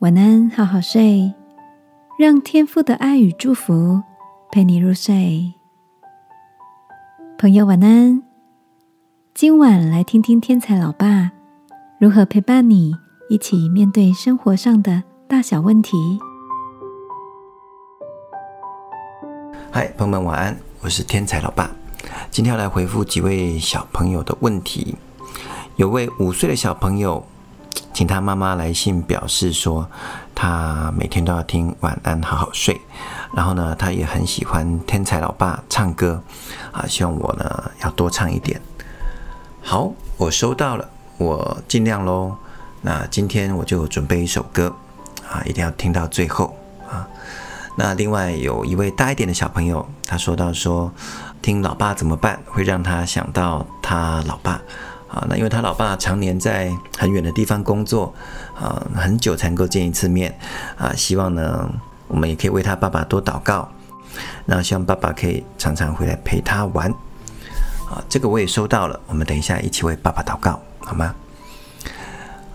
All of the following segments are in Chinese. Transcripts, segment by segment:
晚安，好好睡，让天父的爱与祝福陪你入睡。朋友，晚安。今晚来听听天才老爸如何陪伴你一起面对生活上的大小问题。嗨，朋友们，晚安，我是天才老爸。今天要来回复几位小朋友的问题。有位五岁的小朋友。请他妈妈来信表示说，他每天都要听晚安好好睡，然后呢，他也很喜欢天才老爸唱歌，啊，希望我呢要多唱一点。好，我收到了，我尽量喽。那今天我就准备一首歌，啊，一定要听到最后啊。那另外有一位大一点的小朋友，他说到说，听老爸怎么办，会让他想到他老爸。啊，那因为他老爸常年在很远的地方工作，啊，很久才能够见一次面，啊，希望呢，我们也可以为他爸爸多祷告，那希望爸爸可以常常回来陪他玩，啊，这个我也收到了，我们等一下一起为爸爸祷告，好吗？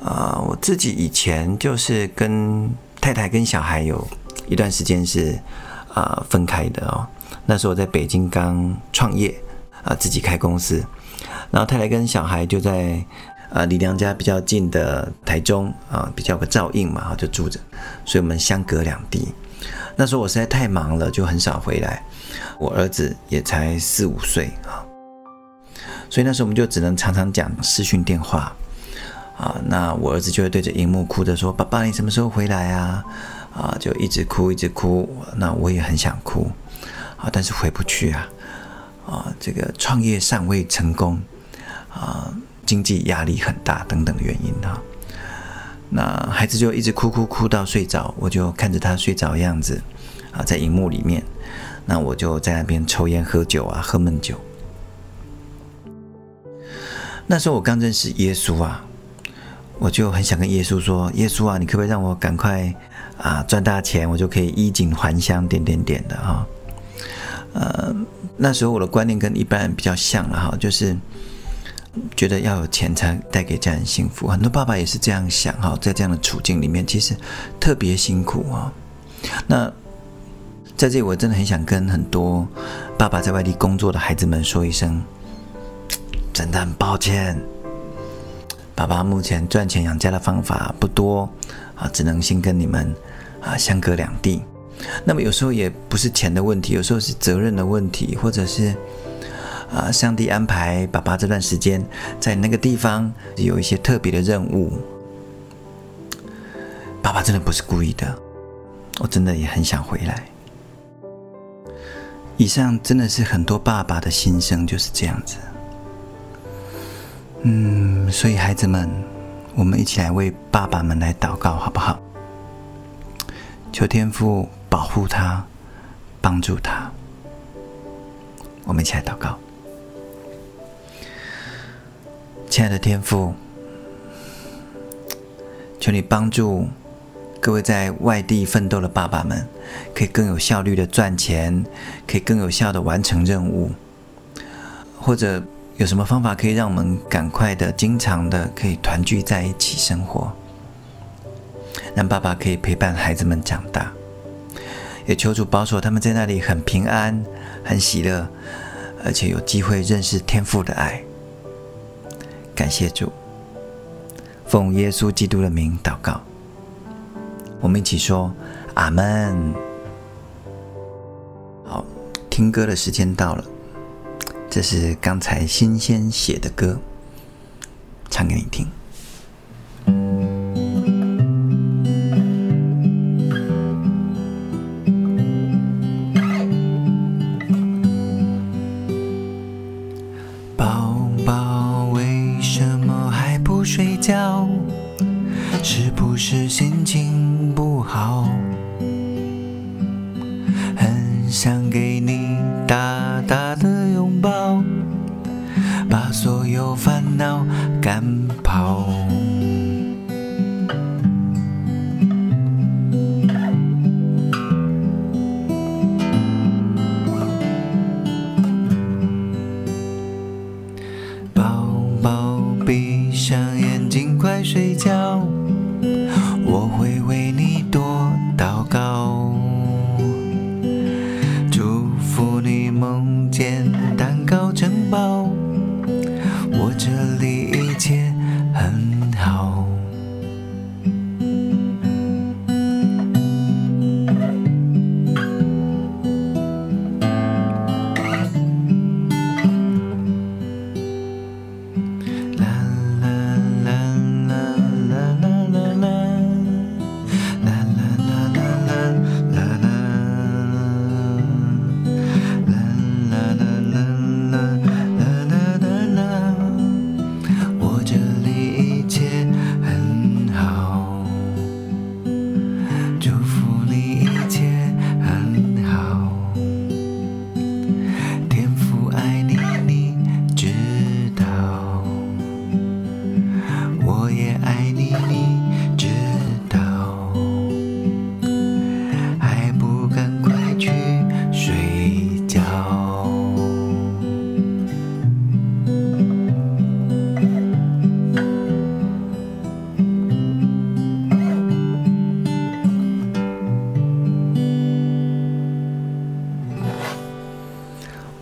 啊，我自己以前就是跟太太跟小孩有一段时间是啊分开的哦，那时候我在北京刚创业，啊，自己开公司。然后太太跟小孩就在呃离娘家比较近的台中啊，比较个照应嘛，就住着，所以我们相隔两地。那时候我实在太忙了，就很少回来。我儿子也才四五岁啊，所以那时候我们就只能常常讲视讯电话啊。那我儿子就会对着荧幕哭着说：“爸爸，你什么时候回来啊？”啊，就一直哭，一直哭。那我也很想哭啊，但是回不去啊。啊，这个创业尚未成功。啊，经济压力很大等等的原因哈，那孩子就一直哭哭哭到睡着，我就看着他睡着的样子啊，在荧幕里面，那我就在那边抽烟喝酒啊，喝闷酒。那时候我刚认识耶稣啊，我就很想跟耶稣说：“耶稣啊，你可不可以让我赶快啊赚大钱，我就可以衣锦还乡，点点点的哈。”呃，那时候我的观念跟一般人比较像了哈，就是。觉得要有钱才带给家人幸福，很多爸爸也是这样想哈，在这样的处境里面，其实特别辛苦啊。那在这里，我真的很想跟很多爸爸在外地工作的孩子们说一声，真的很抱歉，爸爸目前赚钱养家的方法不多啊，只能先跟你们啊相隔两地。那么有时候也不是钱的问题，有时候是责任的问题，或者是。啊！上帝安排爸爸这段时间在那个地方有一些特别的任务。爸爸真的不是故意的，我真的也很想回来。以上真的是很多爸爸的心声，就是这样子。嗯，所以孩子们，我们一起来为爸爸们来祷告，好不好？求天父保护他，帮助他。我们一起来祷告。亲爱的天父，求你帮助各位在外地奋斗的爸爸们，可以更有效率的赚钱，可以更有效的完成任务，或者有什么方法可以让我们赶快的、经常的可以团聚在一起生活，让爸爸可以陪伴孩子们长大，也求主保守他们在那里很平安、很喜乐，而且有机会认识天父的爱。感谢主，奉耶稣基督的名祷告。我们一起说阿门。好，听歌的时间到了，这是刚才新鲜写的歌，唱给你听。不是心情不好？很想给你大大的拥抱，把所有烦恼赶跑。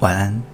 晚安。